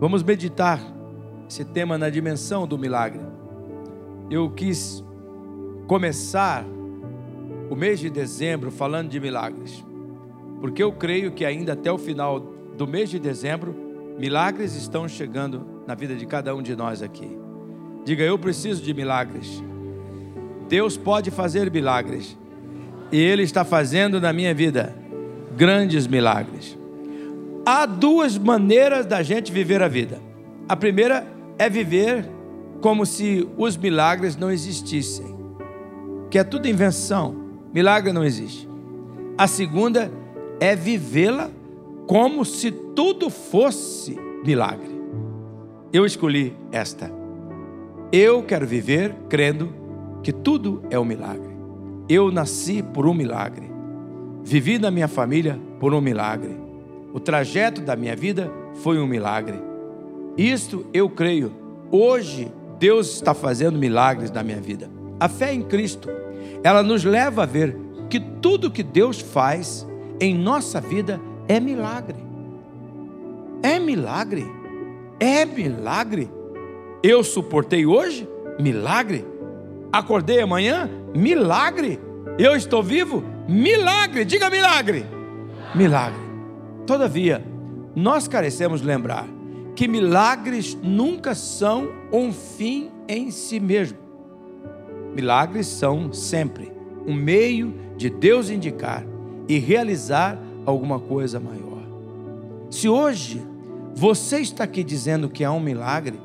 Vamos meditar esse tema na dimensão do milagre. Eu quis começar o mês de dezembro falando de milagres, porque eu creio que ainda até o final do mês de dezembro, milagres estão chegando na vida de cada um de nós aqui. Diga, eu preciso de milagres. Deus pode fazer milagres, e Ele está fazendo na minha vida grandes milagres. Há duas maneiras da gente viver a vida. A primeira é viver como se os milagres não existissem, que é tudo invenção, milagre não existe. A segunda é vivê-la como se tudo fosse milagre. Eu escolhi esta. Eu quero viver crendo que tudo é um milagre. Eu nasci por um milagre. Vivi na minha família por um milagre. O trajeto da minha vida foi um milagre. Isto eu creio. Hoje Deus está fazendo milagres na minha vida. A fé em Cristo, ela nos leva a ver que tudo que Deus faz em nossa vida é milagre. É milagre. É milagre. Eu suportei hoje? Milagre. Acordei amanhã? Milagre. Eu estou vivo? Milagre. Diga milagre. Milagre. Todavia, nós carecemos lembrar que milagres nunca são um fim em si mesmo. Milagres são sempre um meio de Deus indicar e realizar alguma coisa maior. Se hoje você está aqui dizendo que há um milagre,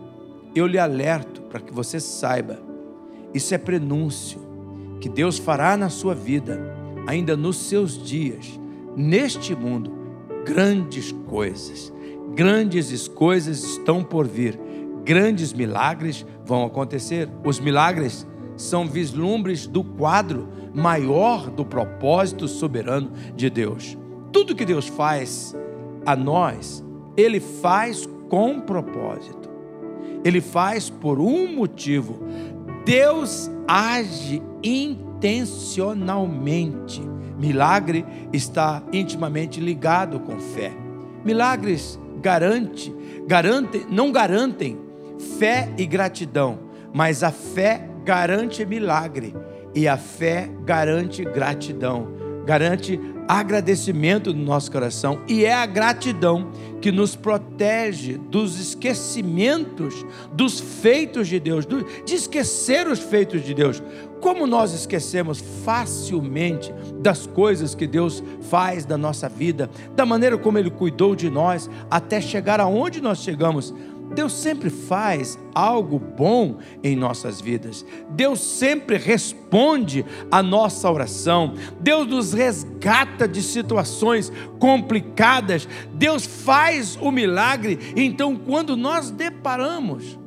eu lhe alerto para que você saiba, isso é prenúncio que Deus fará na sua vida, ainda nos seus dias, neste mundo grandes coisas. Grandes coisas estão por vir. Grandes milagres vão acontecer. Os milagres são vislumbres do quadro maior do propósito soberano de Deus. Tudo que Deus faz a nós, Ele faz com propósito. Ele faz por um motivo. Deus age intencionalmente. Milagre está intimamente ligado com fé. Milagres garante, garante, não garantem fé e gratidão, mas a fé garante milagre e a fé garante gratidão, garante agradecimento no nosso coração e é a gratidão que nos protege dos esquecimentos dos feitos de Deus, de esquecer os feitos de Deus. Como nós esquecemos facilmente das coisas que Deus faz da nossa vida, da maneira como Ele cuidou de nós até chegar aonde nós chegamos. Deus sempre faz algo bom em nossas vidas. Deus sempre responde a nossa oração. Deus nos resgata de situações complicadas. Deus faz o milagre. Então, quando nós deparamos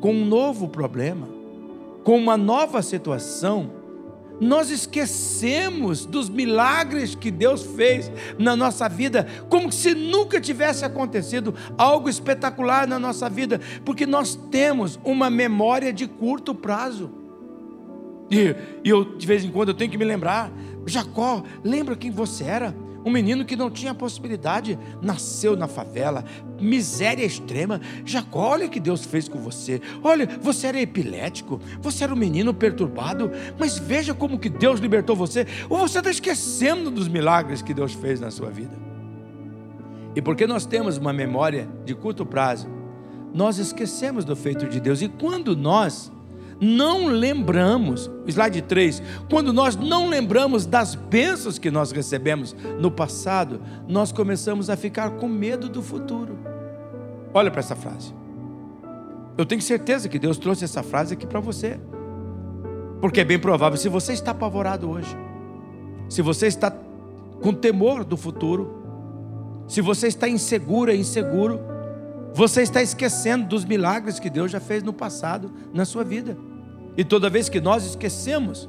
com um novo problema, com uma nova situação, nós esquecemos dos milagres que Deus fez na nossa vida, como se nunca tivesse acontecido algo espetacular na nossa vida, porque nós temos uma memória de curto prazo. E, e eu, de vez em quando, eu tenho que me lembrar: Jacó, lembra quem você era? Um menino que não tinha possibilidade, nasceu na favela, miséria extrema. Jacó, olha o que Deus fez com você. Olha, você era epilético, você era um menino perturbado, mas veja como que Deus libertou você. Ou você está esquecendo dos milagres que Deus fez na sua vida. E porque nós temos uma memória de curto prazo, nós esquecemos do feito de Deus. E quando nós não lembramos, slide 3, quando nós não lembramos das bênçãos que nós recebemos no passado, nós começamos a ficar com medo do futuro. Olha para essa frase. Eu tenho certeza que Deus trouxe essa frase aqui para você. Porque é bem provável, se você está apavorado hoje, se você está com temor do futuro, se você está insegura, inseguro, você está esquecendo dos milagres que Deus já fez no passado na sua vida. E toda vez que nós esquecemos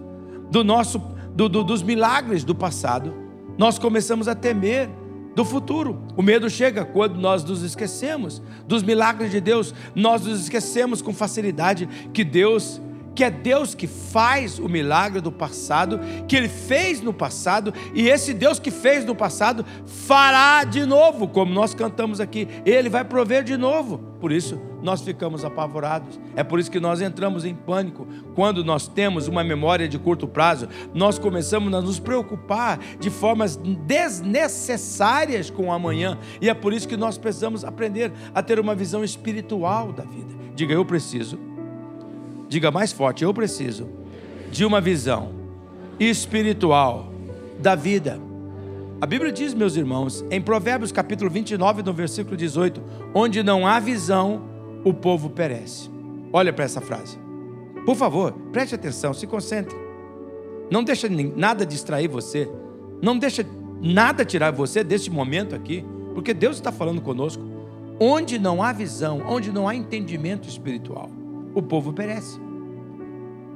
do nosso, do, do, dos milagres do passado, nós começamos a temer do futuro. O medo chega quando nós nos esquecemos dos milagres de Deus, nós nos esquecemos com facilidade que Deus que é Deus que faz o milagre do passado, que Ele fez no passado, e esse Deus que fez no passado fará de novo, como nós cantamos aqui, Ele vai prover de novo. Por isso, nós ficamos apavorados. É por isso que nós entramos em pânico. Quando nós temos uma memória de curto prazo, nós começamos a nos preocupar de formas desnecessárias com o amanhã. E é por isso que nós precisamos aprender a ter uma visão espiritual da vida. Diga, eu preciso. Diga mais forte, eu preciso de uma visão espiritual da vida. A Bíblia diz, meus irmãos, em Provérbios capítulo 29, no versículo 18: onde não há visão, o povo perece. Olha para essa frase. Por favor, preste atenção, se concentre. Não deixa nada distrair você. Não deixa nada tirar você desse momento aqui, porque Deus está falando conosco. Onde não há visão, onde não há entendimento espiritual, o povo perece.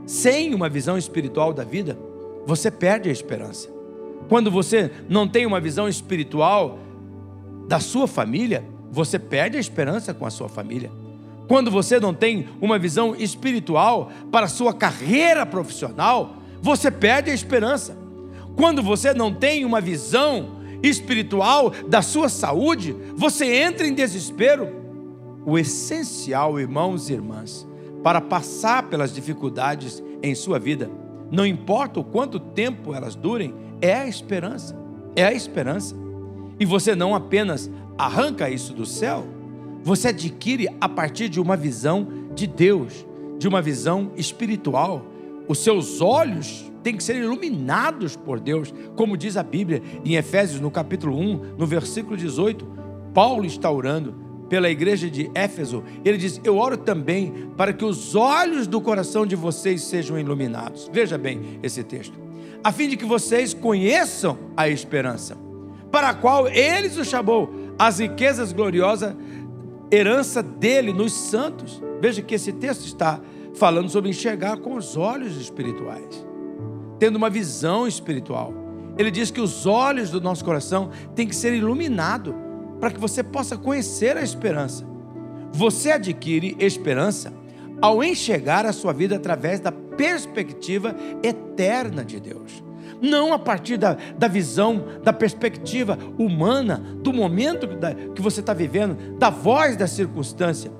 Sem uma visão espiritual da vida, você perde a esperança. Quando você não tem uma visão espiritual da sua família, você perde a esperança com a sua família. Quando você não tem uma visão espiritual para a sua carreira profissional, você perde a esperança. Quando você não tem uma visão espiritual da sua saúde, você entra em desespero. O essencial, irmãos e irmãs, para passar pelas dificuldades em sua vida, não importa o quanto tempo elas durem, é a esperança. É a esperança. E você não apenas arranca isso do céu, você adquire a partir de uma visão de Deus, de uma visão espiritual. Os seus olhos têm que ser iluminados por Deus, como diz a Bíblia em Efésios, no capítulo 1, no versículo 18. Paulo está orando pela igreja de Éfeso. Ele diz: Eu oro também para que os olhos do coração de vocês sejam iluminados. Veja bem esse texto a fim de que vocês conheçam a esperança, para a qual ele os chamou, as riquezas gloriosas, herança dele nos santos. Veja que esse texto está falando sobre enxergar com os olhos espirituais, tendo uma visão espiritual. Ele diz que os olhos do nosso coração têm que ser iluminados para que você possa conhecer a esperança. Você adquire esperança ao enxergar a sua vida através da perspectiva eterna de Deus. Não a partir da, da visão, da perspectiva humana, do momento que você está vivendo, da voz da circunstância.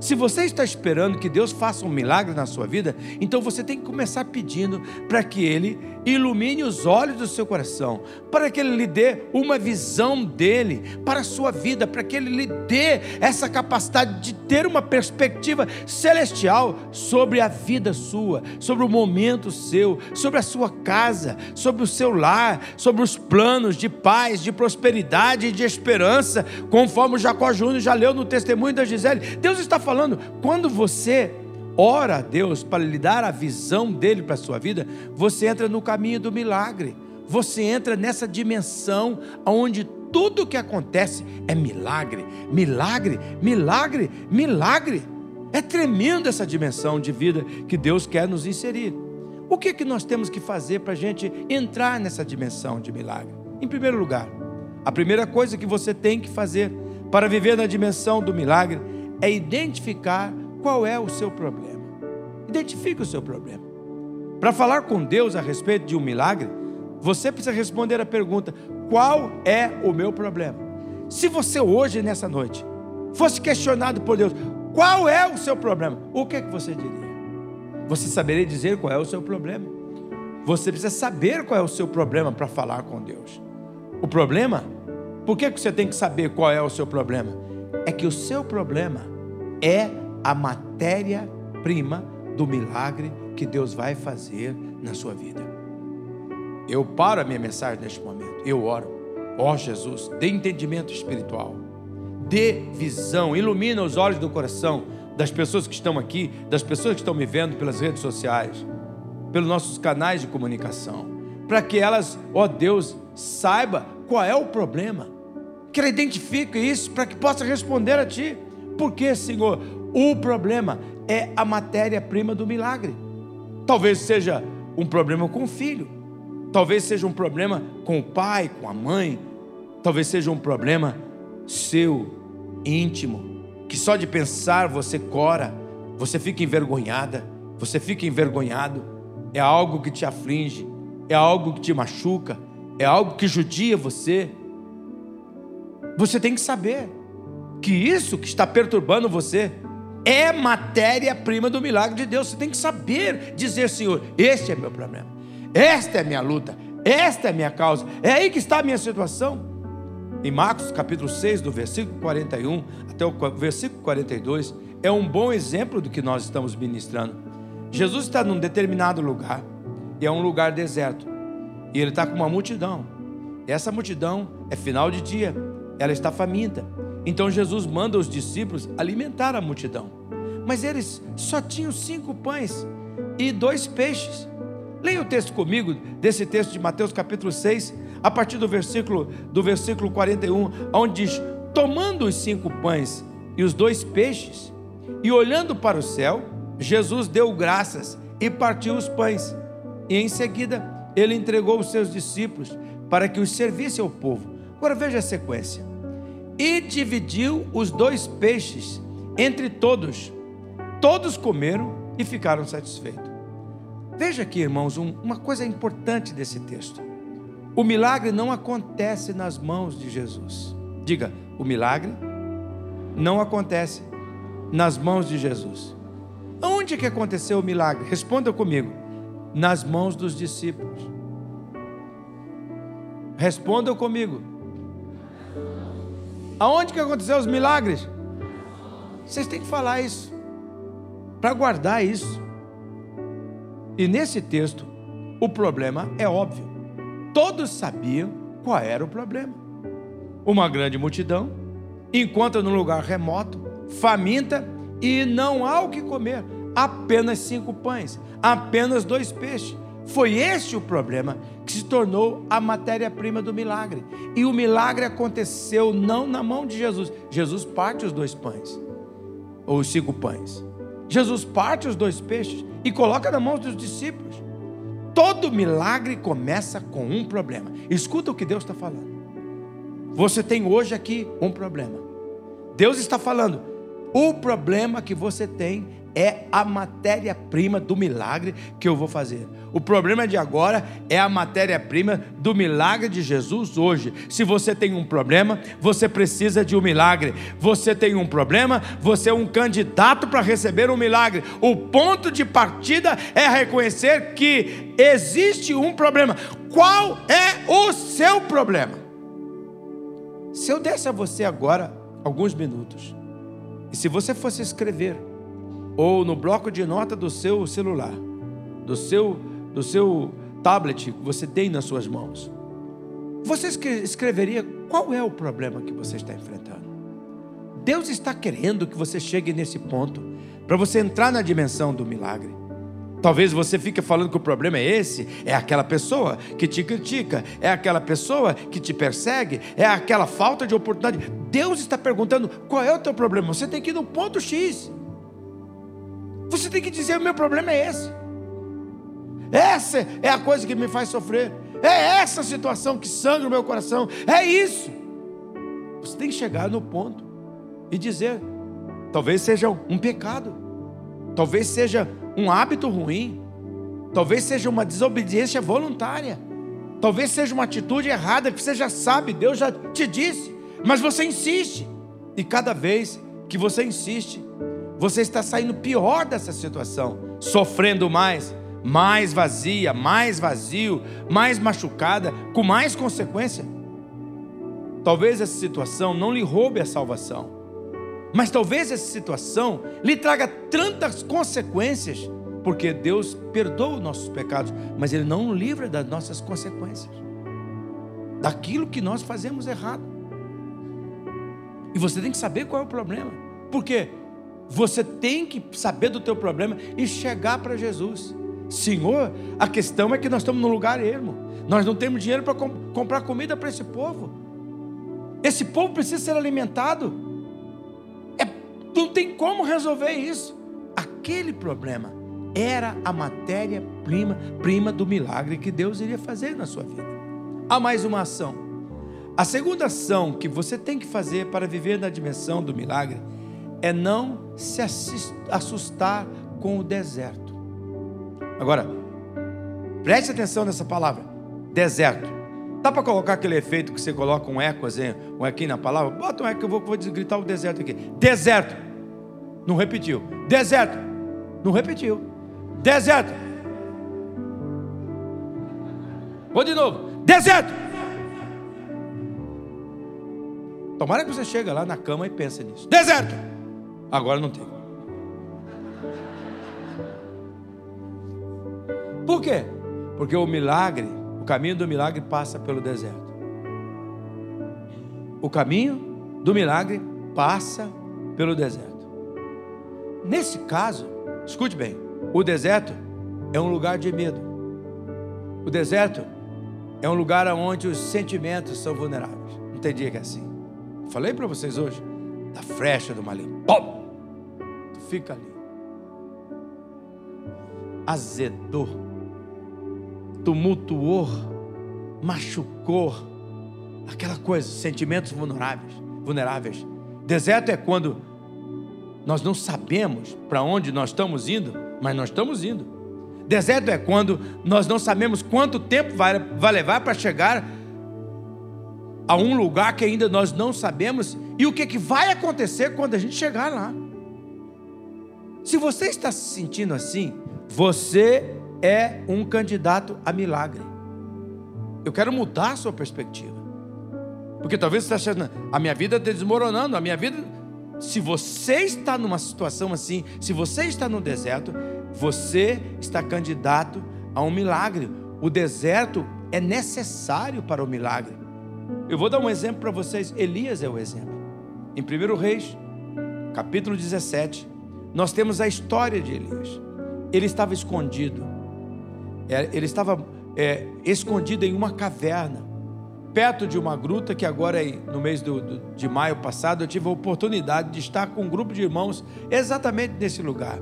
Se você está esperando que Deus faça um milagre na sua vida, então você tem que começar pedindo para que Ele ilumine os olhos do seu coração, para que Ele lhe dê uma visão dele para a sua vida, para que Ele lhe dê essa capacidade de ter uma perspectiva celestial sobre a vida sua, sobre o momento seu, sobre a sua casa, sobre o seu lar, sobre os planos de paz, de prosperidade e de esperança, conforme Jacó Júnior já leu no testemunho da Gisele. Deus está falando, quando você ora a Deus para lhe dar a visão dele para a sua vida, você entra no caminho do milagre. Você entra nessa dimensão onde tudo que acontece é milagre, milagre, milagre, milagre. É tremendo essa dimensão de vida que Deus quer nos inserir. O que, que nós temos que fazer para a gente entrar nessa dimensão de milagre? Em primeiro lugar, a primeira coisa que você tem que fazer para viver na dimensão do milagre é identificar qual é o seu problema. Identifique o seu problema. Para falar com Deus a respeito de um milagre, você precisa responder a pergunta: qual é o meu problema? Se você hoje, nessa noite, fosse questionado por Deus, qual é o seu problema? O que, é que você diria? Você saberia dizer qual é o seu problema? Você precisa saber qual é o seu problema para falar com Deus. O problema, por que, que você tem que saber qual é o seu problema? É que o seu problema é a matéria-prima do milagre que Deus vai fazer na sua vida. Eu paro a minha mensagem neste momento, eu oro. Ó oh, Jesus, dê entendimento espiritual, dê visão, ilumina os olhos do coração das pessoas que estão aqui, das pessoas que estão me vendo pelas redes sociais, pelos nossos canais de comunicação, para que elas, ó oh Deus, saiba qual é o problema, que ela identifique isso para que possa responder a Ti. Por que, Senhor? O problema é a matéria-prima do milagre. Talvez seja um problema com o filho, talvez seja um problema com o pai, com a mãe, talvez seja um problema seu, íntimo, que só de pensar você cora, você fica envergonhada, você fica envergonhado, é algo que te aflige, é algo que te machuca, é algo que judia você. Você tem que saber que isso que está perturbando você é matéria-prima do milagre de Deus. Você tem que saber dizer, Senhor, este é meu problema, esta é minha luta, esta é minha causa, é aí que está a minha situação. Em Marcos capítulo 6, do versículo 41 até o versículo 42, é um bom exemplo do que nós estamos ministrando. Jesus está num determinado lugar, e é um lugar deserto, e ele está com uma multidão. Essa multidão é final de dia, ela está faminta. Então Jesus manda os discípulos alimentar a multidão. Mas eles só tinham cinco pães e dois peixes. Leia o texto comigo desse texto de Mateus capítulo 6, a partir do versículo do versículo 41, onde diz: "Tomando os cinco pães e os dois peixes, e olhando para o céu, Jesus deu graças e partiu os pães. E em seguida, ele entregou os seus discípulos para que os servisse ao povo. Agora veja a sequência. E dividiu os dois peixes entre todos. Todos comeram e ficaram satisfeitos. Veja aqui, irmãos, uma coisa importante desse texto. O milagre não acontece nas mãos de Jesus. Diga, o milagre não acontece nas mãos de Jesus. Onde que aconteceu o milagre? Responda comigo. Nas mãos dos discípulos. Respondam comigo. Aonde que aconteceu os milagres? Vocês têm que falar isso. Para guardar isso. E nesse texto, o problema é óbvio. Todos sabiam qual era o problema. Uma grande multidão encontra num lugar remoto, faminta e não há o que comer. Apenas cinco pães, apenas dois peixes. Foi este o problema que se tornou a matéria-prima do milagre. E o milagre aconteceu não na mão de Jesus. Jesus parte os dois pães, ou os cinco pães. Jesus parte os dois peixes e coloca na mão dos discípulos. Todo milagre começa com um problema. Escuta o que Deus está falando. Você tem hoje aqui um problema. Deus está falando, o problema que você tem é a matéria-prima do milagre que eu vou fazer. O problema de agora é a matéria-prima do milagre de Jesus hoje. Se você tem um problema, você precisa de um milagre. Você tem um problema, você é um candidato para receber um milagre. O ponto de partida é reconhecer que existe um problema. Qual é o seu problema? Se eu desse a você agora alguns minutos e se você fosse escrever, ou no bloco de nota do seu celular, do seu, do seu tablet que você tem nas suas mãos, você escreveria qual é o problema que você está enfrentando. Deus está querendo que você chegue nesse ponto, para você entrar na dimensão do milagre. Talvez você fique falando que o problema é esse, é aquela pessoa que te critica, é aquela pessoa que te persegue, é aquela falta de oportunidade. Deus está perguntando qual é o teu problema. Você tem que ir no ponto X. Você tem que dizer: o meu problema é esse. Essa é a coisa que me faz sofrer. É essa situação que sangra o meu coração. É isso. Você tem que chegar no ponto e dizer: talvez seja um pecado, talvez seja um hábito ruim, talvez seja uma desobediência voluntária, talvez seja uma atitude errada que você já sabe, Deus já te disse, mas você insiste, e cada vez que você insiste, você está saindo pior dessa situação, sofrendo mais, mais vazia, mais vazio, mais machucada, com mais consequência. Talvez essa situação não lhe roube a salvação, mas talvez essa situação lhe traga tantas consequências, porque Deus perdoa os nossos pecados, mas Ele não nos livra das nossas consequências, daquilo que nós fazemos errado. E você tem que saber qual é o problema, porque você tem que saber do teu problema e chegar para Jesus. Senhor, a questão é que nós estamos num lugar ermo. Nós não temos dinheiro para comp comprar comida para esse povo. Esse povo precisa ser alimentado não tem como resolver isso. Aquele problema era a matéria-prima prima do milagre que Deus iria fazer na sua vida. Há mais uma ação. A segunda ação que você tem que fazer para viver na dimensão do milagre é não se assustar com o deserto. Agora, preste atenção nessa palavra: deserto. Dá para colocar aquele efeito que você coloca um eco, assim, um aqui na palavra? Bota um eco eu vou, vou gritar o deserto aqui. Deserto. Não repetiu. Deserto. Não repetiu. Deserto. Vou de novo. Deserto. Tomara que você chegue lá na cama e pense nisso. Deserto. Agora não tem. Por quê? Porque o milagre, o caminho do milagre passa pelo deserto. O caminho do milagre passa pelo deserto. Nesse caso, escute bem, o deserto é um lugar de medo. O deserto é um lugar onde os sentimentos são vulneráveis. Não tem dia que é assim. Falei para vocês hoje da frecha do maligno. Pum! Fica ali. Azedou, tumultuou, machucou, aquela coisa, sentimentos vulneráveis, vulneráveis. Deserto é quando nós não sabemos para onde nós estamos indo, mas nós estamos indo. Deserto é quando nós não sabemos quanto tempo vai, vai levar para chegar a um lugar que ainda nós não sabemos e o que, que vai acontecer quando a gente chegar lá. Se você está se sentindo assim, você é um candidato a milagre. Eu quero mudar a sua perspectiva. Porque talvez você está achando, a minha vida está desmoronando, a minha vida. Se você está numa situação assim, se você está no deserto, você está candidato a um milagre. O deserto é necessário para o milagre. Eu vou dar um exemplo para vocês. Elias é o exemplo. Em 1 Reis, capítulo 17, nós temos a história de Elias. Ele estava escondido. É, ele estava é, escondido em uma caverna, perto de uma gruta que agora, no mês do, do, de maio passado, eu tive a oportunidade de estar com um grupo de irmãos exatamente nesse lugar.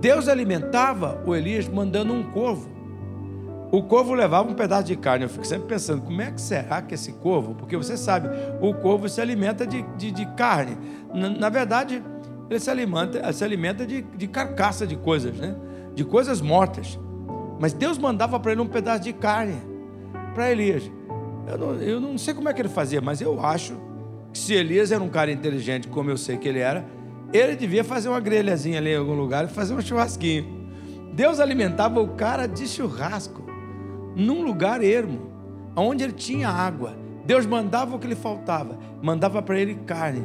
Deus alimentava o Elias mandando um corvo. O corvo levava um pedaço de carne. Eu fico sempre pensando, como é que será que esse corvo? Porque você sabe, o corvo se alimenta de, de, de carne. Na, na, verdade, ele se alimenta, se alimenta de, de carcaça de coisas, né? de coisas mortas. Mas Deus mandava para ele um pedaço de carne para Elias. Eu não, eu não sei como é que ele fazia, mas eu acho que se Elias era um cara inteligente, como eu sei que ele era, ele devia fazer uma grelhazinha ali em algum lugar e fazer um churrasquinho. Deus alimentava o cara de churrasco num lugar ermo, onde ele tinha água. Deus mandava o que lhe faltava, mandava para ele carne.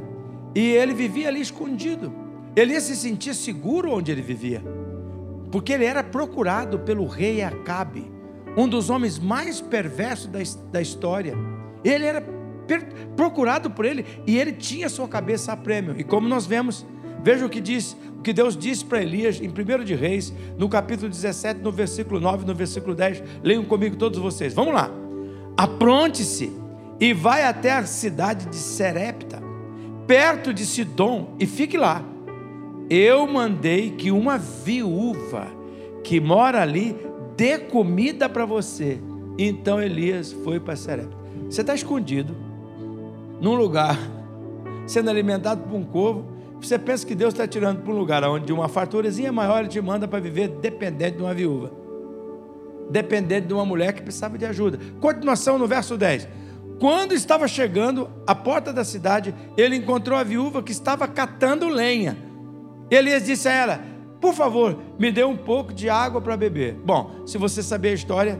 E ele vivia ali escondido. Ele se sentir seguro onde ele vivia, porque ele era procurado pelo rei Acabe, um dos homens mais perversos da, da história. Ele era procurado por ele e ele tinha sua cabeça a prêmio. E como nós vemos, veja o que diz que Deus disse para Elias em 1 de Reis, no capítulo 17, no versículo 9, no versículo 10. Leiam comigo todos vocês. Vamos lá. Apronte-se e vai até a cidade de Serepta, perto de Sidom, e fique lá. Eu mandei que uma viúva que mora ali dê comida para você. Então Elias foi para Serepta. Você está escondido num lugar, sendo alimentado por um corvo você pensa que Deus está tirando para um lugar onde uma farturazinha maior ele te manda para viver dependente de uma viúva, dependente de uma mulher que precisava de ajuda. Continuação no verso 10. Quando estava chegando à porta da cidade, ele encontrou a viúva que estava catando lenha. Elias disse a ela: Por favor, me dê um pouco de água para beber. Bom, se você saber a história,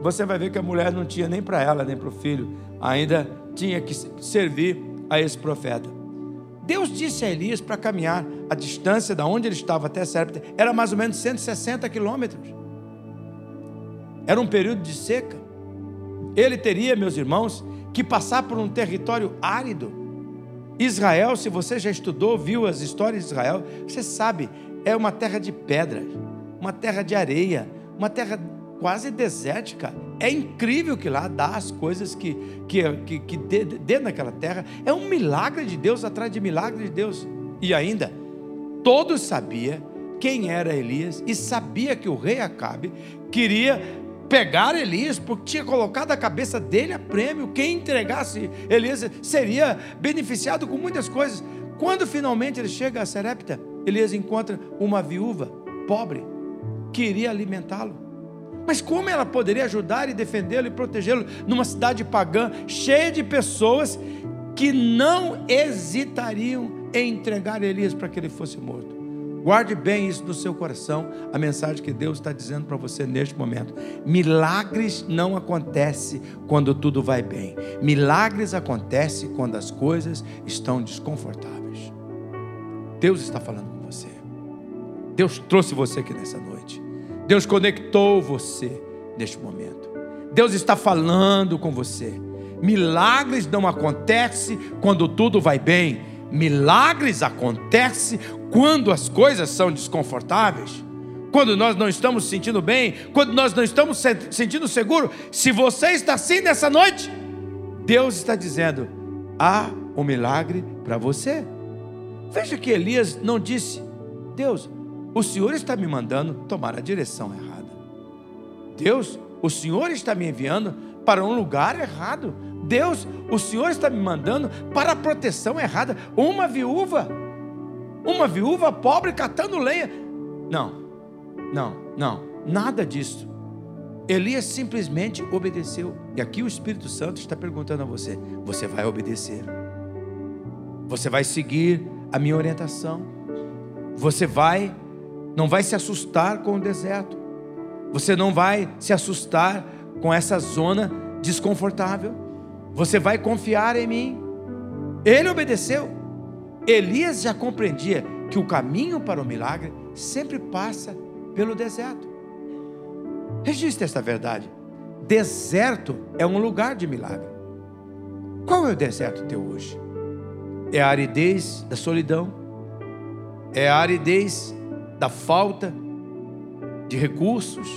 você vai ver que a mulher não tinha nem para ela, nem para o filho, ainda tinha que servir a esse profeta. Deus disse a Elias para caminhar a distância da onde ele estava até Sérpita era mais ou menos 160 quilômetros. Era um período de seca. Ele teria, meus irmãos, que passar por um território árido. Israel, se você já estudou, viu as histórias de Israel, você sabe, é uma terra de pedras, uma terra de areia, uma terra quase desértica. É incrível que lá dá as coisas que, que, que, que dê, dê naquela terra. É um milagre de Deus atrás de milagre de Deus. E ainda, todos sabiam quem era Elias e sabia que o rei Acabe queria pegar Elias, porque tinha colocado a cabeça dele a prêmio. Quem entregasse Elias seria beneficiado com muitas coisas. Quando finalmente ele chega a Serepta, Elias encontra uma viúva pobre que iria alimentá-lo. Mas como ela poderia ajudar e defendê-lo e protegê-lo numa cidade pagã, cheia de pessoas que não hesitariam em entregar Elias para que ele fosse morto? Guarde bem isso no seu coração, a mensagem que Deus está dizendo para você neste momento. Milagres não acontecem quando tudo vai bem. Milagres acontecem quando as coisas estão desconfortáveis. Deus está falando com você. Deus trouxe você aqui nessa noite. Deus conectou você neste momento. Deus está falando com você. Milagres não acontecem quando tudo vai bem. Milagres acontecem quando as coisas são desconfortáveis, quando nós não estamos sentindo bem, quando nós não estamos sentindo seguro, se você está assim nessa noite, Deus está dizendo: há um milagre para você. Veja que Elias não disse: Deus, o Senhor está me mandando tomar a direção errada. Deus, o Senhor está me enviando para um lugar errado. Deus, o Senhor está me mandando para a proteção errada. Uma viúva uma viúva pobre catando lenha. Não, não, não, nada disso. Elias simplesmente obedeceu. E aqui o Espírito Santo está perguntando a você: você vai obedecer? Você vai seguir a minha orientação? Você vai, não vai se assustar com o deserto? Você não vai se assustar com essa zona desconfortável? Você vai confiar em mim? Ele obedeceu. Elias já compreendia que o caminho para o milagre sempre passa pelo deserto. Registre esta verdade. Deserto é um lugar de milagre. Qual é o deserto teu hoje? É a aridez da solidão? É a aridez da falta de recursos?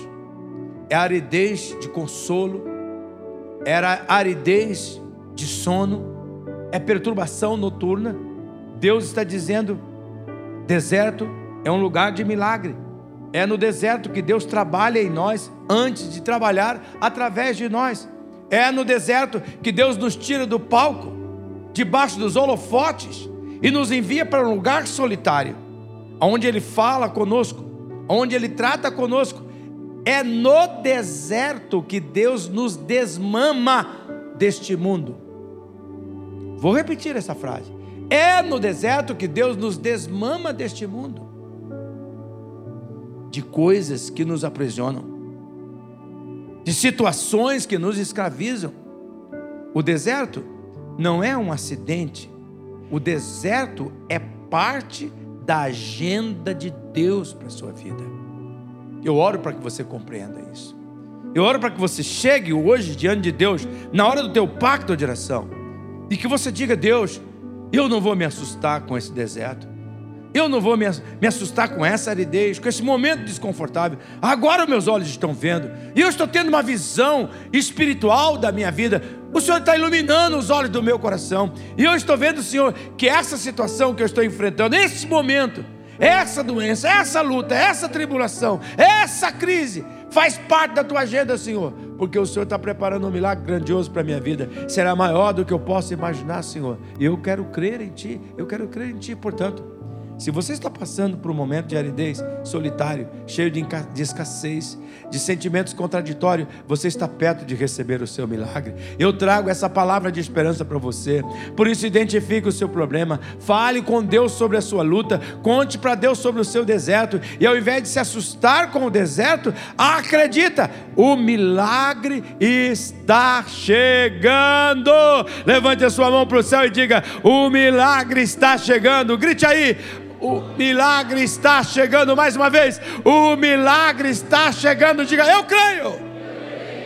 É a aridez de consolo? É a aridez de sono? É perturbação noturna? Deus está dizendo: deserto é um lugar de milagre. É no deserto que Deus trabalha em nós antes de trabalhar através de nós. É no deserto que Deus nos tira do palco, debaixo dos holofotes, e nos envia para um lugar solitário, onde Ele fala conosco, onde Ele trata conosco. É no deserto que Deus nos desmama deste mundo. Vou repetir essa frase. É no deserto que Deus nos desmama deste mundo, de coisas que nos aprisionam, de situações que nos escravizam. O deserto não é um acidente, o deserto é parte da agenda de Deus para a sua vida. Eu oro para que você compreenda isso. Eu oro para que você chegue hoje diante de Deus, na hora do teu pacto de oração, e que você diga: Deus, eu não vou me assustar com esse deserto. Eu não vou me assustar com essa aridez, com esse momento desconfortável. Agora meus olhos estão vendo. E eu estou tendo uma visão espiritual da minha vida. O Senhor está iluminando os olhos do meu coração. E eu estou vendo, Senhor, que essa situação que eu estou enfrentando, esse momento, essa doença, essa luta, essa tribulação, essa crise, faz parte da tua agenda, Senhor, porque o Senhor está preparando um milagre grandioso para a minha vida, será maior do que eu posso imaginar, Senhor. E eu quero crer em Ti, eu quero crer em Ti, portanto. Se você está passando por um momento de aridez, solitário, cheio de, escassez, de sentimentos contraditórios, você está perto de receber o seu milagre. Eu trago essa palavra de esperança para você. Por isso, identifique o seu problema, fale com Deus sobre a sua luta, conte para Deus sobre o seu deserto, e ao invés de se assustar com o deserto, acredita, o milagre está chegando. Levante a sua mão para o céu e diga: O milagre está chegando. Grite aí o milagre está chegando mais uma vez. O milagre está chegando. Diga, eu creio.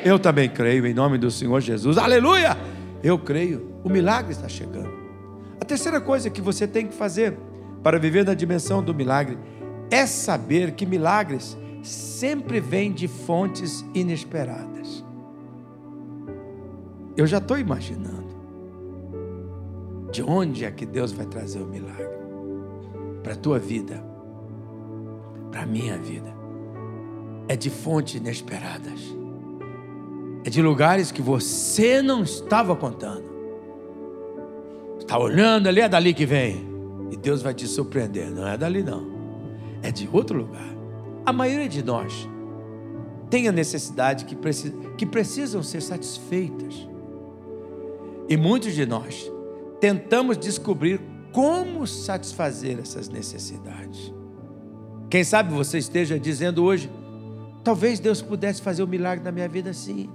Eu também creio em nome do Senhor Jesus. Aleluia! Eu creio. O milagre está chegando. A terceira coisa que você tem que fazer para viver na dimensão do milagre é saber que milagres sempre vêm de fontes inesperadas. Eu já estou imaginando de onde é que Deus vai trazer o milagre para a tua vida, para a minha vida, é de fontes inesperadas, é de lugares que você não estava contando. Está olhando ali, é dali que vem, e Deus vai te surpreender. Não é dali, não, é de outro lugar. A maioria de nós tem a necessidade que, precis, que precisam ser satisfeitas. E muitos de nós tentamos descobrir como satisfazer essas necessidades. Quem sabe você esteja dizendo hoje, talvez Deus pudesse fazer um milagre na minha vida assim.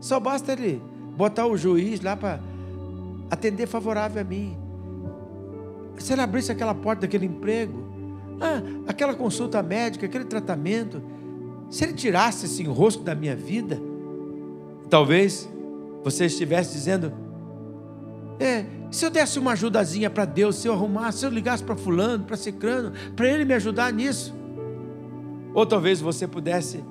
Só basta Ele botar o juiz lá para atender favorável a mim. Se Ele abrisse aquela porta daquele emprego, ah, aquela consulta médica, aquele tratamento, se Ele tirasse esse enrosco da minha vida, talvez você estivesse dizendo, é, se eu desse uma ajudazinha para Deus, se eu arrumasse, se eu ligasse para fulano, para cicrano, para ele me ajudar nisso. Ou talvez você pudesse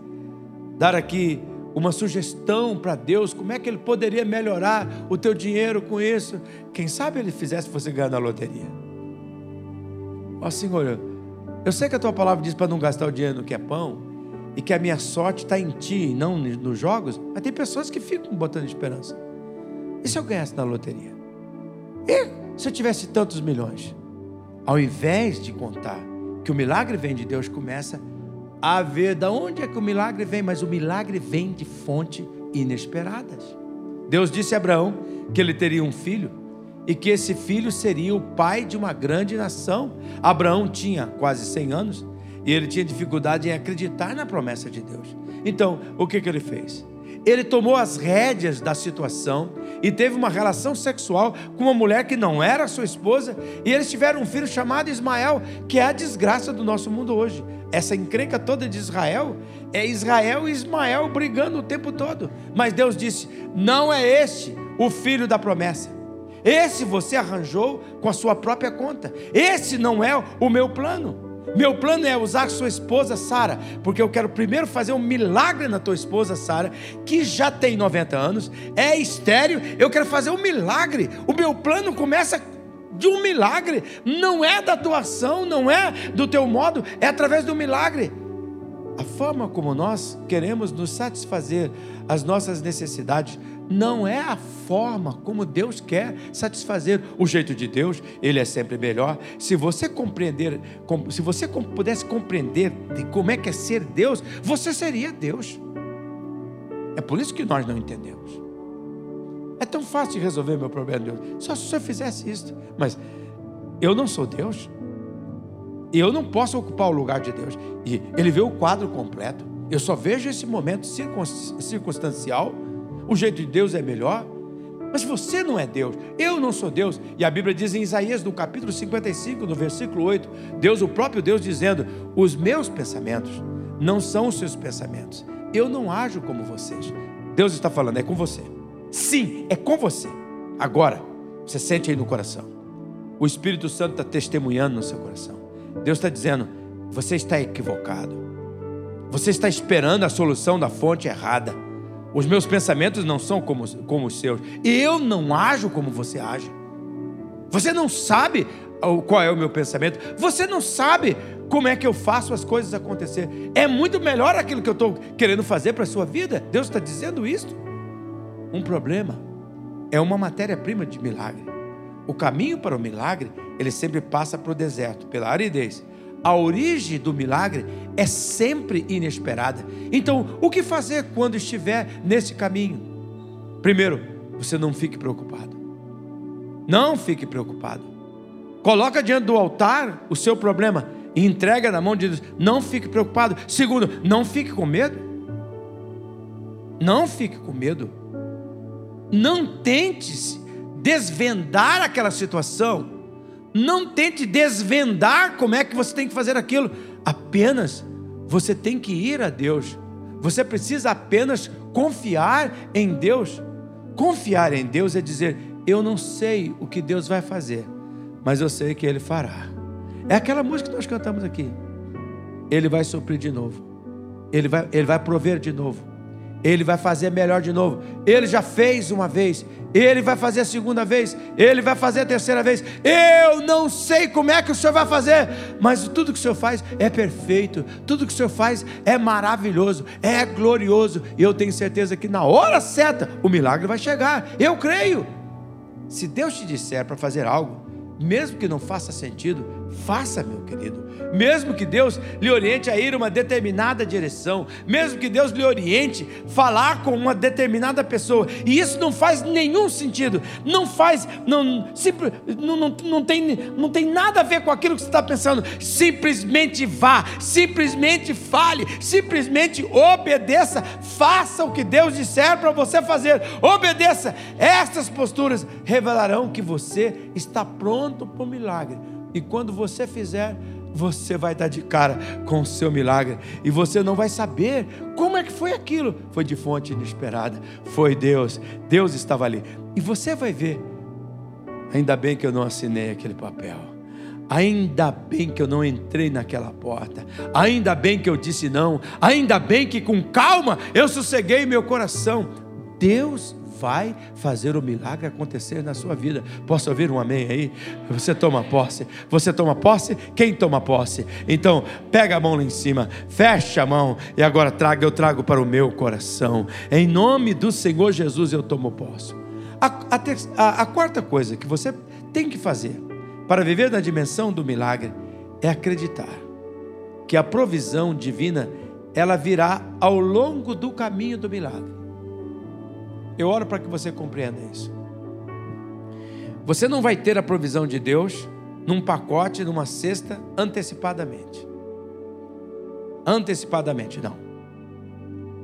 dar aqui uma sugestão para Deus, como é que ele poderia melhorar o teu dinheiro com isso? Quem sabe ele fizesse você ganhar na loteria. Ó Senhor, eu sei que a tua palavra diz para não gastar o dinheiro no que é pão, e que a minha sorte está em ti não nos jogos, mas tem pessoas que ficam botando esperança. E se eu ganhasse na loteria? E se eu tivesse tantos milhões? Ao invés de contar que o milagre vem de Deus, começa a ver de onde é que o milagre vem, mas o milagre vem de fontes inesperadas. Deus disse a Abraão que ele teria um filho e que esse filho seria o pai de uma grande nação. Abraão tinha quase 100 anos e ele tinha dificuldade em acreditar na promessa de Deus. Então, o que, que ele fez? Ele tomou as rédeas da situação e teve uma relação sexual com uma mulher que não era sua esposa, e eles tiveram um filho chamado Ismael, que é a desgraça do nosso mundo hoje. Essa encrenca toda de Israel é Israel e Ismael brigando o tempo todo. Mas Deus disse: não é este o filho da promessa. Esse você arranjou com a sua própria conta. Esse não é o meu plano. Meu plano é usar sua esposa Sara, porque eu quero primeiro fazer um milagre na tua esposa Sara, que já tem 90 anos, é estéreo. Eu quero fazer um milagre. O meu plano começa de um milagre, não é da tua ação, não é do teu modo, é através do milagre. A forma como nós queremos nos satisfazer as nossas necessidades não é a forma como Deus quer satisfazer. O jeito de Deus, ele é sempre melhor. Se você compreender, se você pudesse compreender de como é que é ser Deus, você seria Deus. É por isso que nós não entendemos. É tão fácil resolver meu problema, Deus. Só se o senhor fizesse isso. Mas eu não sou Deus. Eu não posso ocupar o lugar de Deus. E ele vê o quadro completo. Eu só vejo esse momento circunstancial o jeito de Deus é melhor. Mas você não é Deus, eu não sou Deus. E a Bíblia diz em Isaías, no capítulo 55, no versículo 8, Deus, o próprio Deus, dizendo: Os meus pensamentos não são os seus pensamentos. Eu não ajo como vocês. Deus está falando, é com você. Sim, é com você. Agora, você sente aí no coração. O Espírito Santo está testemunhando no seu coração. Deus está dizendo: você está equivocado. Você está esperando a solução da fonte errada. Os meus pensamentos não são como, como os seus. Eu não ajo como você age. Você não sabe qual é o meu pensamento. Você não sabe como é que eu faço as coisas acontecer. É muito melhor aquilo que eu estou querendo fazer para a sua vida. Deus está dizendo isso. Um problema é uma matéria-prima de milagre. O caminho para o milagre, ele sempre passa para o deserto, pela aridez a origem do milagre é sempre inesperada. Então, o que fazer quando estiver nesse caminho? Primeiro, você não fique preocupado. Não fique preocupado. Coloca diante do altar o seu problema e entrega na mão de Deus. Não fique preocupado. Segundo, não fique com medo. Não fique com medo. Não tente desvendar aquela situação não tente desvendar como é que você tem que fazer aquilo. Apenas você tem que ir a Deus. Você precisa apenas confiar em Deus. Confiar em Deus é dizer: Eu não sei o que Deus vai fazer, mas eu sei que Ele fará. É aquela música que nós cantamos aqui. Ele vai suprir de novo. Ele vai, ele vai prover de novo. Ele vai fazer melhor de novo. Ele já fez uma vez, ele vai fazer a segunda vez, ele vai fazer a terceira vez. Eu não sei como é que o Senhor vai fazer, mas tudo que o Senhor faz é perfeito, tudo que o Senhor faz é maravilhoso, é glorioso, e eu tenho certeza que na hora certa o milagre vai chegar. Eu creio. Se Deus te disser para fazer algo, mesmo que não faça sentido, faça, meu querido. Mesmo que Deus lhe oriente a ir uma determinada direção, mesmo que Deus lhe oriente falar com uma determinada pessoa, e isso não faz nenhum sentido, não faz, não, simples, não, não, não, tem, não tem nada a ver com aquilo que você está pensando, simplesmente vá, simplesmente fale, simplesmente obedeça, faça o que Deus disser para você fazer, obedeça. Essas posturas revelarão que você está pronto para o milagre e quando você fizer, você vai dar de cara com o seu milagre e você não vai saber como é que foi aquilo. Foi de fonte inesperada, foi Deus, Deus estava ali. E você vai ver. Ainda bem que eu não assinei aquele papel. Ainda bem que eu não entrei naquela porta. Ainda bem que eu disse não. Ainda bem que com calma eu sosseguei meu coração. Deus vai fazer o milagre acontecer na sua vida. Posso ouvir um amém aí? Você toma posse. Você toma posse? Quem toma posse? Então, pega a mão lá em cima, fecha a mão e agora traga, eu trago para o meu coração. Em nome do Senhor Jesus eu tomo posse. A, a, a, a quarta coisa que você tem que fazer para viver na dimensão do milagre é acreditar que a provisão divina ela virá ao longo do caminho do milagre. Eu oro para que você compreenda isso. Você não vai ter a provisão de Deus num pacote, numa cesta, antecipadamente. Antecipadamente, não.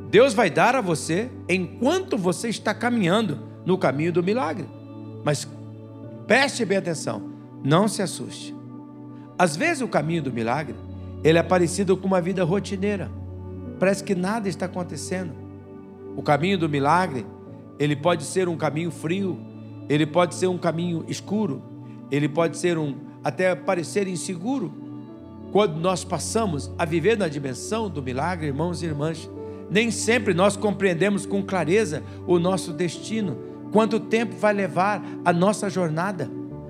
Deus vai dar a você enquanto você está caminhando no caminho do milagre. Mas preste bem atenção, não se assuste. Às vezes o caminho do milagre, ele é parecido com uma vida rotineira. Parece que nada está acontecendo. O caminho do milagre ele pode ser um caminho frio, ele pode ser um caminho escuro, ele pode ser um até parecer inseguro. Quando nós passamos a viver na dimensão do milagre, irmãos e irmãs, nem sempre nós compreendemos com clareza o nosso destino, quanto tempo vai levar a nossa jornada.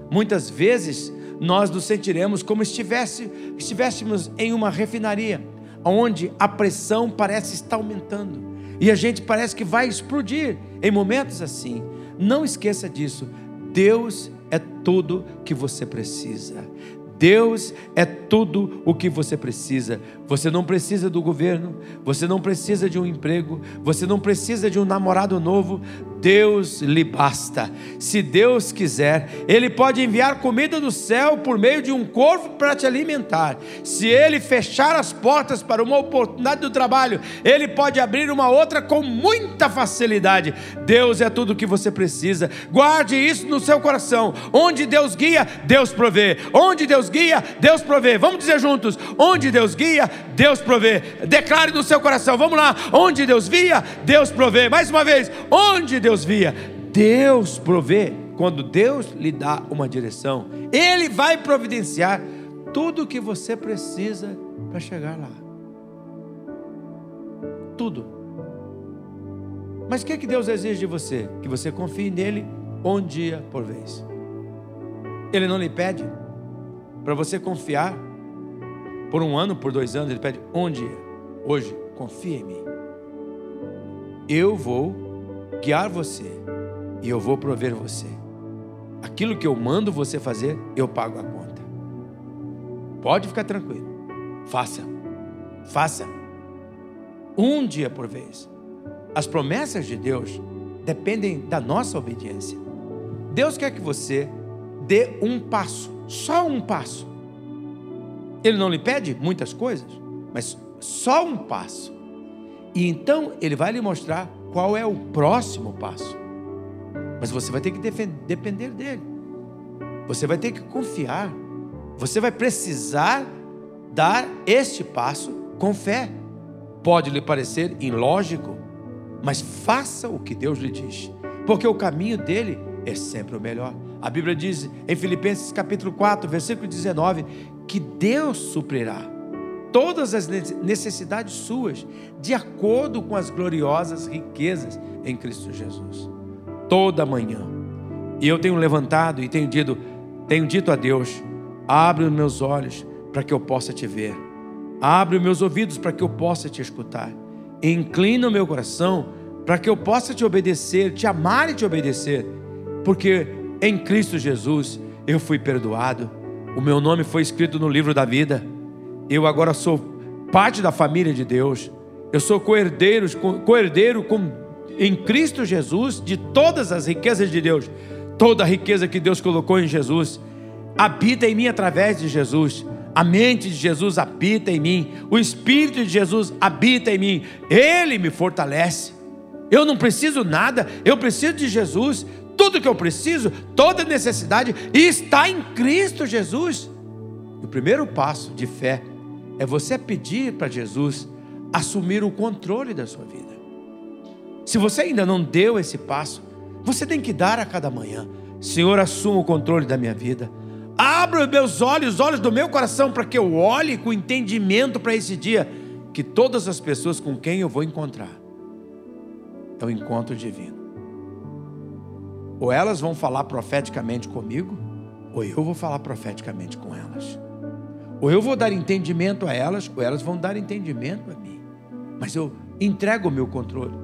Muitas vezes nós nos sentiremos como estivesse, estivéssemos em uma refinaria, onde a pressão parece estar aumentando e a gente parece que vai explodir em momentos assim. Não esqueça disso. Deus é tudo que você precisa. Deus é tudo o que você precisa. Você não precisa do governo, você não precisa de um emprego, você não precisa de um namorado novo. Deus lhe basta. Se Deus quiser, Ele pode enviar comida do céu por meio de um corvo para te alimentar. Se Ele fechar as portas para uma oportunidade do trabalho, Ele pode abrir uma outra com muita facilidade. Deus é tudo o que você precisa. Guarde isso no seu coração. Onde Deus guia, Deus provê. Onde Deus guia, Deus provê. Vamos dizer juntos: onde Deus guia, Deus provê. Declare no seu coração. Vamos lá. Onde Deus via, Deus provê. Mais uma vez, onde Deus Deus via, Deus provê. Quando Deus lhe dá uma direção, Ele vai providenciar tudo o que você precisa para chegar lá. Tudo. Mas o que, é que Deus exige de você? Que você confie nele um dia por vez. Ele não lhe pede para você confiar por um ano, por dois anos, ele pede um dia. Hoje, confie em mim. Eu vou guiar você e eu vou prover você. Aquilo que eu mando você fazer, eu pago a conta. Pode ficar tranquilo. Faça. Faça. Um dia por vez. As promessas de Deus dependem da nossa obediência. Deus quer que você dê um passo, só um passo. Ele não lhe pede muitas coisas, mas só um passo. E então ele vai lhe mostrar qual é o próximo passo. Mas você vai ter que depender dele. Você vai ter que confiar. Você vai precisar dar este passo com fé. Pode lhe parecer ilógico, mas faça o que Deus lhe diz, porque o caminho dele é sempre o melhor. A Bíblia diz em Filipenses capítulo 4, versículo 19, que Deus suprirá todas as necessidades suas, de acordo com as gloriosas riquezas em Cristo Jesus. Toda manhã. E eu tenho levantado e tenho dito, tenho dito a Deus: abre os meus olhos para que eu possa te ver. Abre os meus ouvidos para que eu possa te escutar. Inclina o meu coração para que eu possa te obedecer, te amar e te obedecer. Porque em Cristo Jesus eu fui perdoado, O meu nome foi escrito no livro da vida. Eu agora sou parte da família de Deus. Eu sou co-herdeiro, co-herdeiro com, em Cristo Jesus de todas as riquezas de Deus. Toda a riqueza que Deus colocou em Jesus habita em mim através de Jesus. A mente de Jesus habita em mim. O Espírito de Jesus habita em mim. Ele me fortalece. Eu não preciso nada, eu preciso de Jesus. Tudo que eu preciso, toda necessidade está em Cristo Jesus. O primeiro passo de fé é você pedir para Jesus assumir o controle da sua vida. Se você ainda não deu esse passo, você tem que dar a cada manhã. Senhor, assuma o controle da minha vida. Abra os meus olhos, os olhos do meu coração, para que eu olhe com entendimento para esse dia, que todas as pessoas com quem eu vou encontrar é o encontro divino. Ou elas vão falar profeticamente comigo, ou eu vou falar profeticamente com elas. Ou eu vou dar entendimento a elas, ou elas vão dar entendimento a mim. Mas eu entrego o meu controle.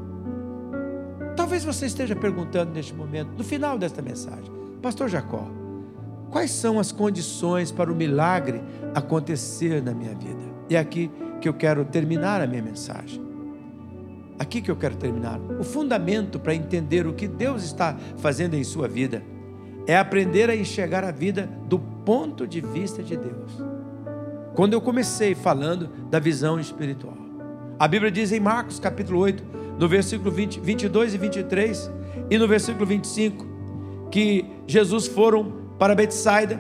Talvez você esteja perguntando neste momento, no final desta mensagem, Pastor Jacó, quais são as condições para o milagre acontecer na minha vida? E é aqui que eu quero terminar a minha mensagem. Aqui que eu quero terminar. O fundamento para entender o que Deus está fazendo em sua vida é aprender a enxergar a vida do ponto de vista de Deus. Quando eu comecei falando da visão espiritual. A Bíblia diz em Marcos capítulo 8, no versículo 20, 22 e 23 e no versículo 25, que Jesus foram para Betsaida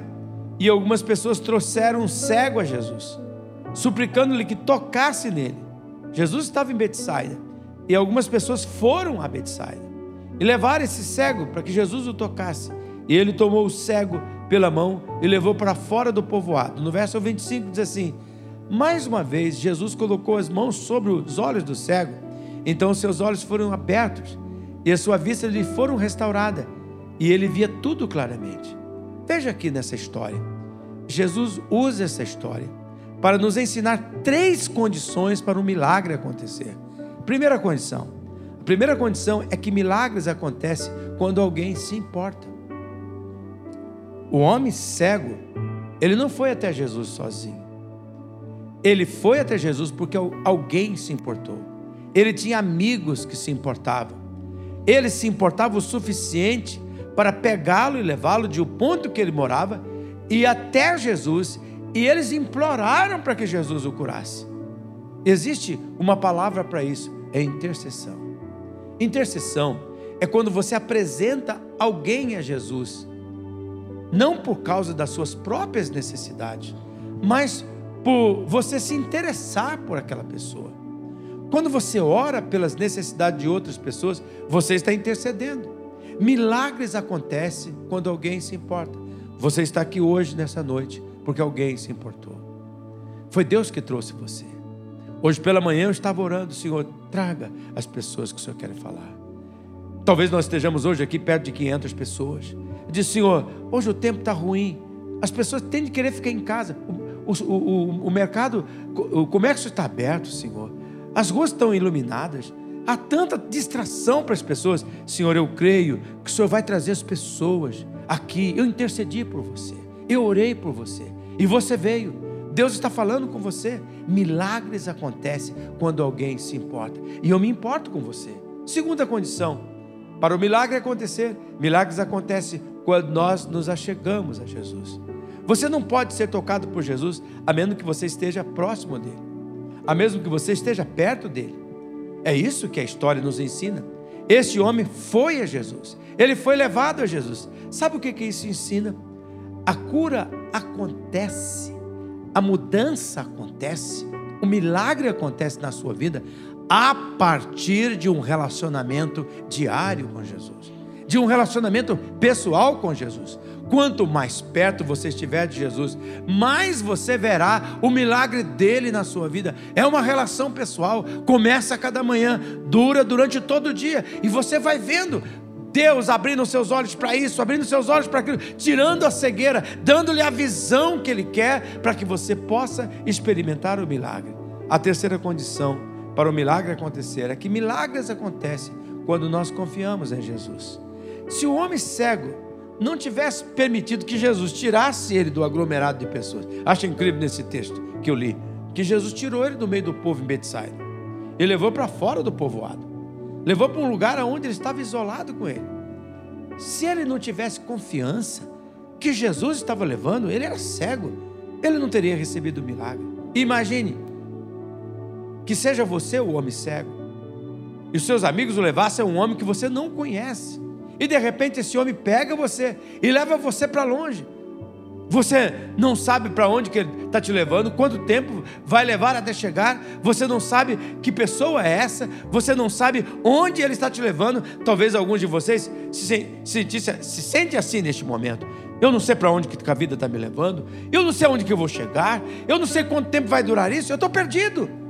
e algumas pessoas trouxeram um cego a Jesus, suplicando-lhe que tocasse nele. Jesus estava em Betsaida e algumas pessoas foram a Betsaida e levaram esse cego para que Jesus o tocasse. E ele tomou o cego pela mão e levou para fora do povoado. No verso 25 diz assim: Mais uma vez, Jesus colocou as mãos sobre os olhos do cego, então seus olhos foram abertos e a sua vista lhe foram restaurada, e ele via tudo claramente. Veja aqui nessa história. Jesus usa essa história para nos ensinar três condições para um milagre acontecer. Primeira condição. A primeira condição é que milagres acontecem quando alguém se importa. O homem cego, ele não foi até Jesus sozinho. Ele foi até Jesus porque alguém se importou. Ele tinha amigos que se importavam. Ele se importava o suficiente para pegá-lo e levá-lo de o ponto que ele morava e até Jesus, e eles imploraram para que Jesus o curasse. Existe uma palavra para isso, é intercessão. Intercessão é quando você apresenta alguém a Jesus não por causa das suas próprias necessidades, mas por você se interessar por aquela pessoa. Quando você ora pelas necessidades de outras pessoas, você está intercedendo. Milagres acontecem quando alguém se importa. Você está aqui hoje, nessa noite, porque alguém se importou. Foi Deus que trouxe você. Hoje pela manhã eu estava orando, Senhor, traga as pessoas que o Senhor quer falar. Talvez nós estejamos hoje aqui perto de 500 pessoas. Disse, Senhor, hoje o tempo está ruim. As pessoas têm de querer ficar em casa. O, o, o, o mercado, o comércio está aberto, Senhor. As ruas estão iluminadas. Há tanta distração para as pessoas. Senhor, eu creio que o Senhor vai trazer as pessoas aqui. Eu intercedi por você. Eu orei por você. E você veio. Deus está falando com você. Milagres acontecem quando alguém se importa. E eu me importo com você. Segunda condição para o milagre acontecer, milagres acontecem quando nós nos achegamos a Jesus. Você não pode ser tocado por Jesus a menos que você esteja próximo dele, a menos que você esteja perto dele. É isso que a história nos ensina. Este homem foi a Jesus, ele foi levado a Jesus. Sabe o que, que isso ensina? A cura acontece, a mudança acontece, o milagre acontece na sua vida a partir de um relacionamento diário com Jesus, de um relacionamento pessoal com Jesus. Quanto mais perto você estiver de Jesus, mais você verá o milagre dele na sua vida. É uma relação pessoal, começa a cada manhã, dura durante todo o dia, e você vai vendo Deus abrindo seus olhos para isso, abrindo seus olhos para aquilo, tirando a cegueira, dando-lhe a visão que Ele quer para que você possa experimentar o milagre. A terceira condição para o milagre acontecer é que milagres acontecem quando nós confiamos em Jesus. Se o homem cego não tivesse permitido que Jesus tirasse ele do aglomerado de pessoas. Acho incrível nesse texto que eu li, que Jesus tirou ele do meio do povo em Betsaida. Ele levou para fora do povoado. Levou para um lugar onde ele estava isolado com ele. Se ele não tivesse confiança que Jesus estava levando, ele era cego. Ele não teria recebido o milagre. Imagine que seja você o homem cego e os seus amigos o levassem a um homem que você não conhece. E de repente esse homem pega você e leva você para longe. Você não sabe para onde que ele está te levando, quanto tempo vai levar até chegar. Você não sabe que pessoa é essa. Você não sabe onde ele está te levando. Talvez alguns de vocês se, se, se, se sente assim neste momento. Eu não sei para onde que a vida está me levando. Eu não sei onde que eu vou chegar. Eu não sei quanto tempo vai durar isso. Eu estou perdido.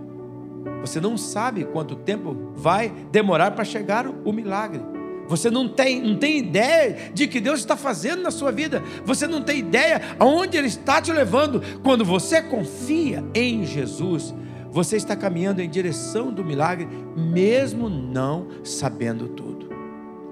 Você não sabe quanto tempo vai demorar para chegar o milagre. Você não tem, não tem ideia de que Deus está fazendo na sua vida. Você não tem ideia aonde Ele está te levando. Quando você confia em Jesus, você está caminhando em direção do milagre, mesmo não sabendo tudo.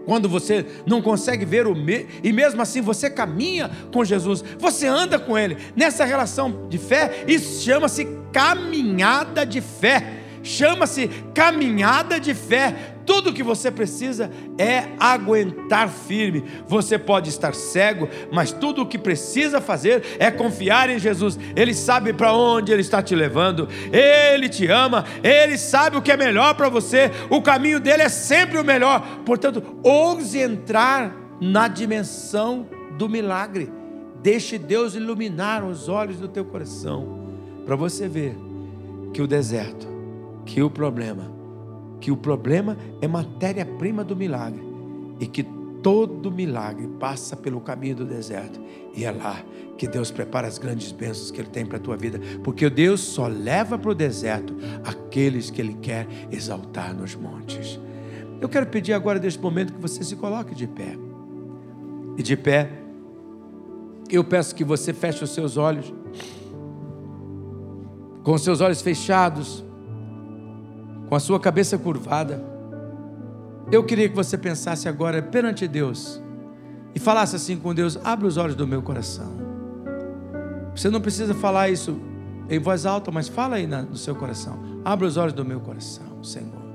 Quando você não consegue ver o me... e mesmo assim você caminha com Jesus, você anda com Ele nessa relação de fé, isso chama-se caminhada de fé chama-se caminhada de fé. Tudo que você precisa é aguentar firme. Você pode estar cego, mas tudo o que precisa fazer é confiar em Jesus. Ele sabe para onde ele está te levando. Ele te ama, ele sabe o que é melhor para você. O caminho dele é sempre o melhor. Portanto, ouse entrar na dimensão do milagre. Deixe Deus iluminar os olhos do teu coração para você ver que o deserto que o problema, que o problema é matéria-prima do milagre e que todo milagre passa pelo caminho do deserto e é lá que Deus prepara as grandes bênçãos que Ele tem para a tua vida, porque Deus só leva para o deserto aqueles que Ele quer exaltar nos montes. Eu quero pedir agora, neste momento, que você se coloque de pé. E de pé, eu peço que você feche os seus olhos, com os seus olhos fechados, com a sua cabeça curvada, eu queria que você pensasse agora perante Deus e falasse assim com Deus: abre os olhos do meu coração. Você não precisa falar isso em voz alta, mas fala aí no seu coração: abre os olhos do meu coração, Senhor.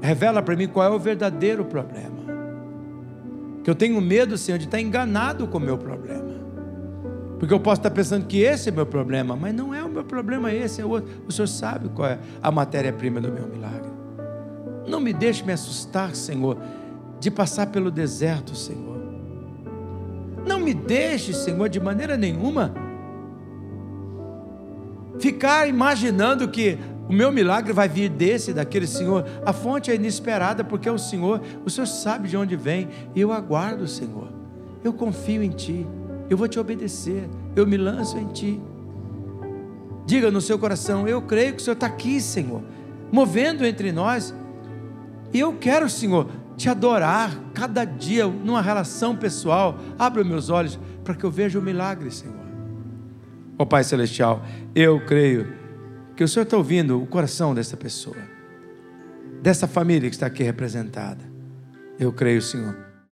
Revela para mim qual é o verdadeiro problema. Que eu tenho medo, Senhor, de estar enganado com o meu problema. Porque eu posso estar pensando que esse é meu problema, mas não é o meu problema, esse é o outro. O Senhor sabe qual é a matéria-prima do meu milagre. Não me deixe me assustar, Senhor, de passar pelo deserto, Senhor. Não me deixe, Senhor, de maneira nenhuma ficar imaginando que o meu milagre vai vir desse, daquele Senhor. A fonte é inesperada, porque é o Senhor, o Senhor sabe de onde vem, e eu aguardo, Senhor. Eu confio em Ti eu vou te obedecer, eu me lanço em ti. Diga no seu coração: Eu creio que o Senhor está aqui, Senhor, movendo entre nós. E eu quero, Senhor, te adorar cada dia numa relação pessoal. Abra meus olhos para que eu veja o milagre, Senhor. Ó oh, Pai Celestial, eu creio que o Senhor está ouvindo o coração dessa pessoa, dessa família que está aqui representada. Eu creio, Senhor